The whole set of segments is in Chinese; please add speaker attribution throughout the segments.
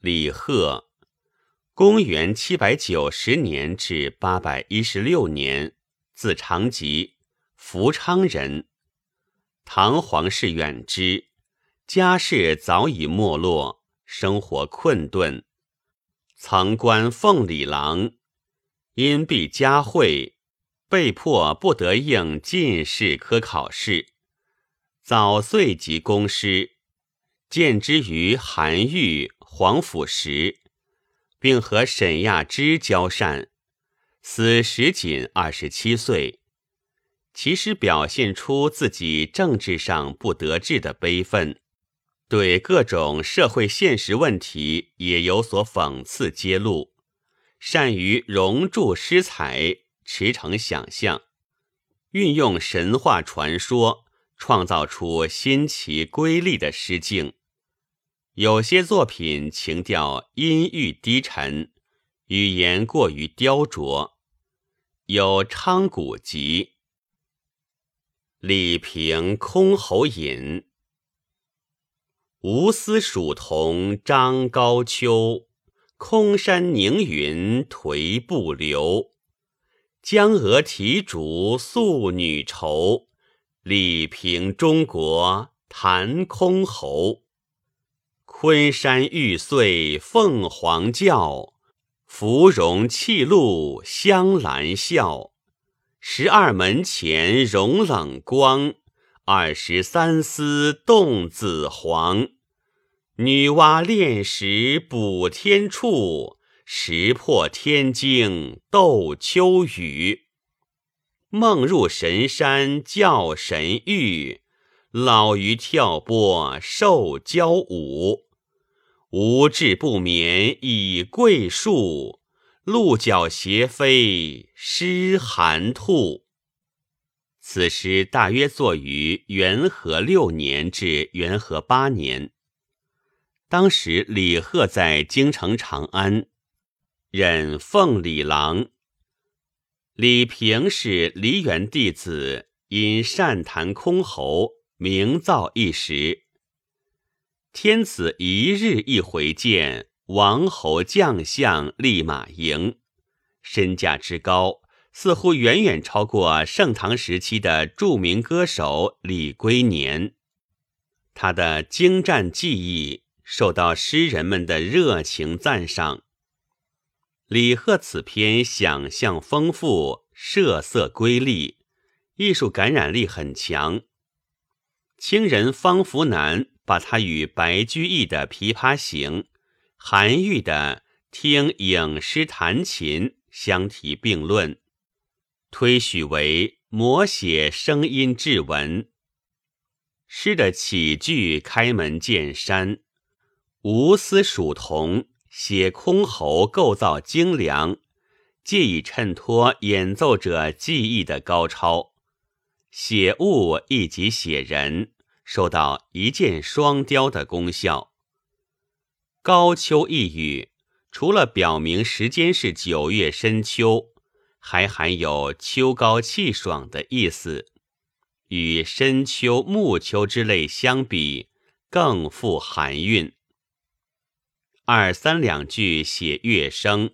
Speaker 1: 李贺，公元七百九十年至八百一十六年，字长吉，福昌人。唐皇室远之，家世早已没落，生活困顿。曾官奉礼郎，因避家讳，被迫不得应进士科考试。早岁即公师，见之于韩愈、黄甫时，并和沈亚之交善。死时仅二十七岁，其实表现出自己政治上不得志的悲愤，对各种社会现实问题也有所讽刺揭露，善于熔铸诗才，驰骋想象，运用神话传说。创造出新奇瑰丽的诗境，有些作品情调阴郁低沉，语言过于雕琢。有《昌谷集》，李平《箜篌引》：吴丝蜀桐张高秋，空山凝云颓不流。江娥啼竹宿女愁。李平中国弹箜篌，昆山玉碎凤凰叫，芙蓉泣露香兰笑。十二门前融冷光，二十三丝动紫黄。女娲炼石补天处，石破天惊斗秋雨。梦入神山教神域，老鱼跳波受交舞。无志不眠倚桂树，鹿角斜飞失寒兔。此诗大约作于元和六年至元和八年。当时李贺在京城长安，任奉礼郎。李平是梨园弟子，因善弹箜篌，名噪一时。天子一日一回见，王侯将相立马迎，身价之高，似乎远远超过盛唐时期的著名歌手李龟年。他的精湛技艺受到诗人们的热情赞赏。李贺此篇想象丰富，设色瑰丽，艺术感染力很强。清人方福南把他与白居易的《琵琶行》、韩愈的《听影诗弹琴》相提并论，推许为摹写声音质文。诗的起句开门见山，无丝蜀桐。写箜篌构造精良，借以衬托演奏者技艺的高超。写物亦即写人，受到一箭双雕的功效。高秋一语，除了表明时间是九月深秋，还含有秋高气爽的意思，与深秋、暮秋之类相比，更富含韵。二三两句写乐声，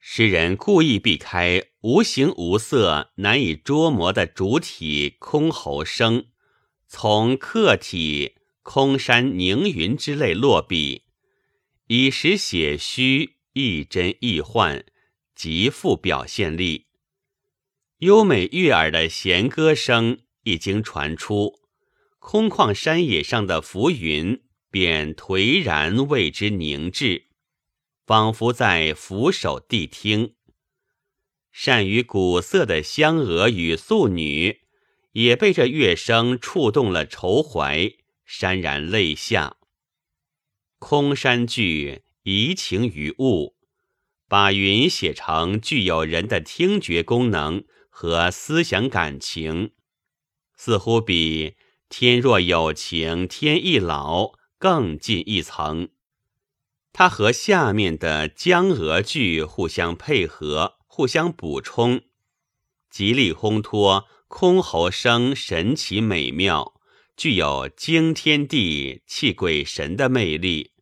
Speaker 1: 诗人故意避开无形无色、难以捉摸的主体箜篌声，从客体空山凝云之类落笔，以实写虚，亦真亦幻，极富表现力。优美悦耳的弦歌声一经传出，空旷山野上的浮云。便颓然为之凝滞，仿佛在俯首谛听。善于古色的香娥与素女，也被这乐声触动了愁怀，潸然泪下。空山句移情于物，把云写成具有人的听觉功能和思想感情，似乎比“天若有情天亦老”。更进一层，它和下面的江娥句互相配合、互相补充，极力烘托箜篌声神奇美妙，具有惊天地泣鬼神的魅力。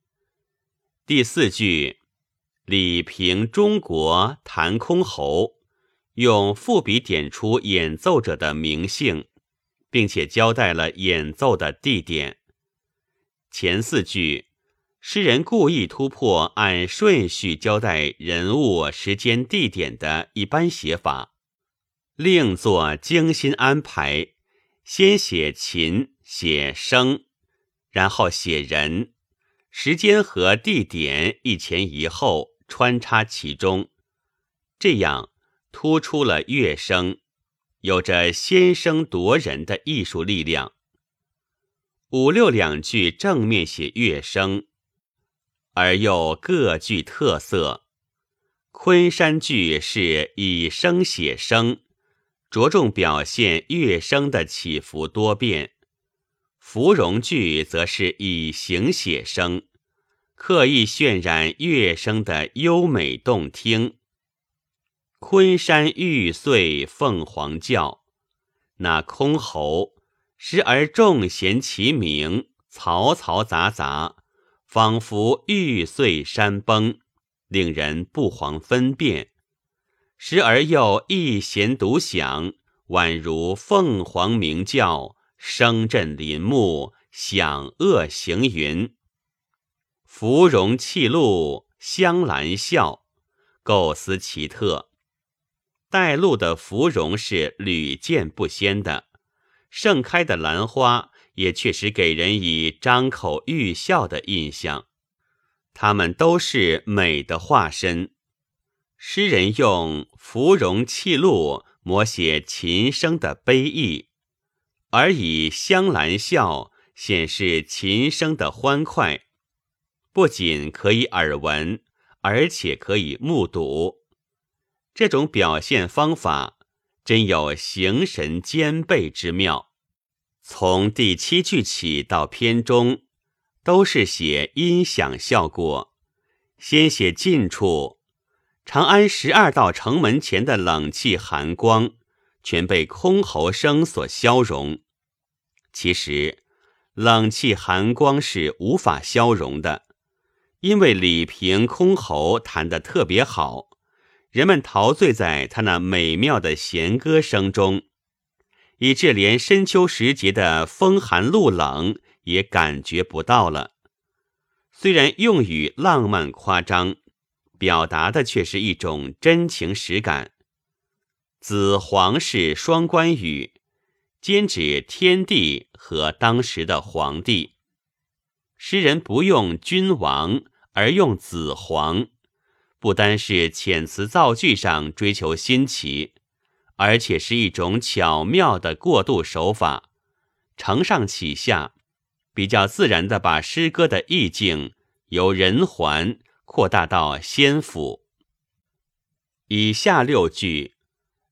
Speaker 1: 第四句，李平中国弹箜篌，用赋笔点出演奏者的名姓，并且交代了演奏的地点。前四句，诗人故意突破按顺序交代人物、时间、地点的一般写法，另作精心安排，先写琴，写声，然后写人。时间和地点一前一后穿插其中，这样突出了乐声，有着先声夺人的艺术力量。五六两句正面写乐声，而又各具特色。昆山句是以声写声，着重表现乐声的起伏多变。芙蓉句则是以形写声，刻意渲染乐声的优美动听。昆山玉碎凤凰叫，那箜篌时而众弦齐鸣，嘈嘈杂杂，仿佛玉碎山崩，令人不遑分辨；时而又一弦独响，宛如凤凰鸣叫。声震林木，响遏行云。芙蓉泣露，香兰笑，构思奇特。带露的芙蓉是屡见不鲜的，盛开的兰花也确实给人以张口欲笑的印象。它们都是美的化身。诗人用芙蓉泣露摹写琴声的悲意。而以香兰笑显示琴声的欢快，不仅可以耳闻，而且可以目睹。这种表现方法真有形神兼备之妙。从第七句起到篇中，都是写音响效果。先写近处，长安十二道城门前的冷气寒光，全被箜篌声所消融。其实，冷气寒光是无法消融的，因为李平箜篌弹得特别好，人们陶醉在他那美妙的弦歌声中，以致连深秋时节的风寒露冷也感觉不到了。虽然用语浪漫夸张，表达的却是一种真情实感。紫黄是双关语。兼指天地和当时的皇帝。诗人不用君王，而用子皇，不单是遣词造句上追求新奇，而且是一种巧妙的过渡手法，承上启下，比较自然的把诗歌的意境由人寰扩大到仙府。以下六句，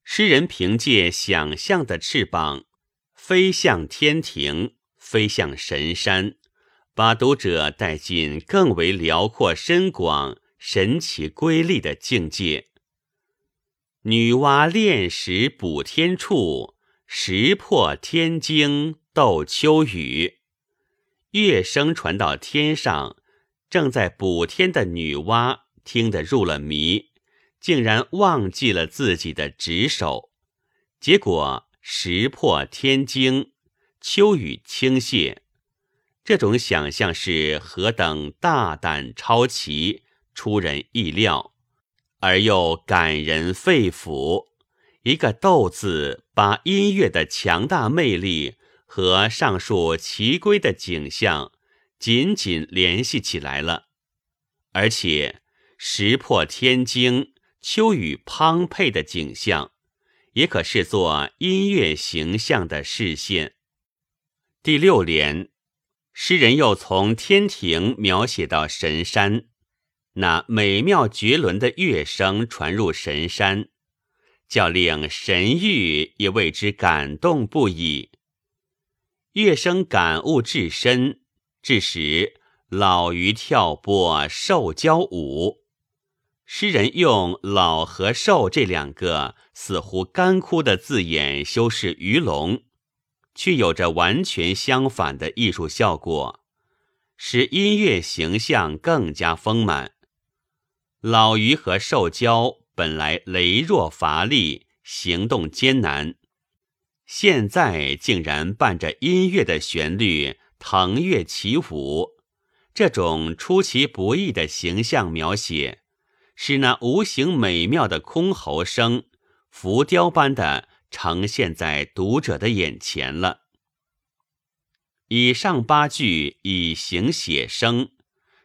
Speaker 1: 诗人凭借想象的翅膀。飞向天庭，飞向神山，把读者带进更为辽阔深广、神奇瑰丽的境界。女娲炼石补天处，石破天惊斗秋雨。乐声传到天上，正在补天的女娲听得入了迷，竟然忘记了自己的职守，结果。石破天惊，秋雨倾泻，这种想象是何等大胆超奇，出人意料，而又感人肺腑。一个“斗”字，把音乐的强大魅力和上述奇瑰的景象紧紧联系起来了。而且，石破天惊、秋雨滂沛的景象。也可视作音乐形象的视线。第六联，诗人又从天庭描写到神山，那美妙绝伦的乐声传入神山，叫令神域也为之感动不已。乐声感悟至深，致使老鱼跳波，兽交舞。诗人用“老”和“瘦”这两个似乎干枯的字眼修饰鱼龙，却有着完全相反的艺术效果。使音乐形象更加丰满。老鱼和瘦蛟本来羸弱乏力，行动艰难，现在竟然伴着音乐的旋律腾跃起舞。这种出其不意的形象描写，使那无形美妙的箜篌声浮雕般的呈现在读者的眼前了。以上八句以形写声。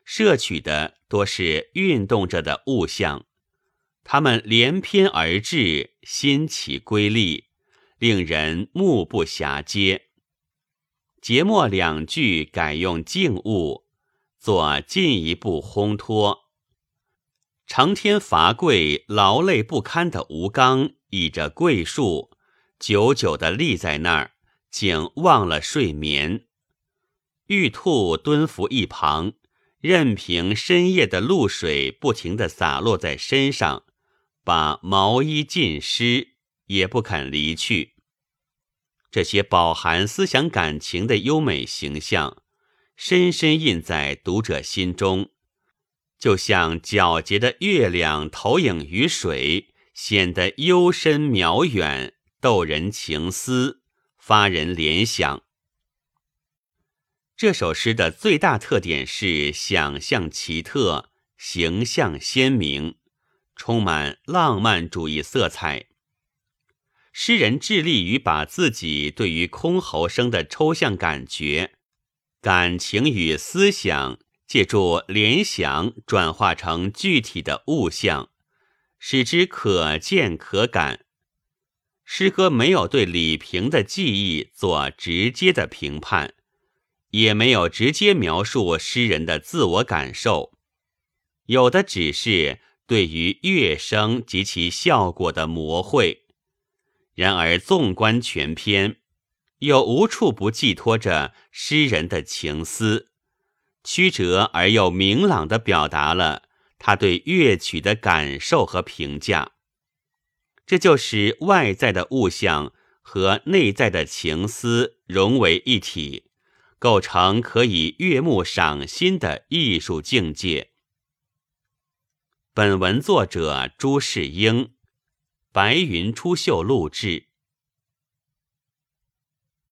Speaker 1: 摄取的多是运动着的物象，它们连篇而至，新奇瑰丽，令人目不暇接。节末两句改用静物，做进一步烘托。成天乏贵、劳累不堪的吴刚，倚着桂树，久久地立在那儿，竟忘了睡眠。玉兔蹲伏一旁。任凭深夜的露水不停地洒落在身上，把毛衣浸湿，也不肯离去。这些饱含思想感情的优美形象，深深印在读者心中，就像皎洁的月亮投影于水，显得幽深渺远，逗人情思，发人联想。这首诗的最大特点是想象奇特，形象鲜明，充满浪漫主义色彩。诗人致力于把自己对于箜篌声的抽象感觉、感情与思想，借助联想转化成具体的物象，使之可见可感。诗歌没有对李平的记忆做直接的评判。也没有直接描述诗人的自我感受，有的只是对于乐声及其效果的描绘。然而，纵观全篇，又无处不寄托着诗人的情思，曲折而又明朗地表达了他对乐曲的感受和评价。这就是外在的物象和内在的情思融为一体。构成可以悦目赏心的艺术境界。本文作者朱世英，白云出岫录制。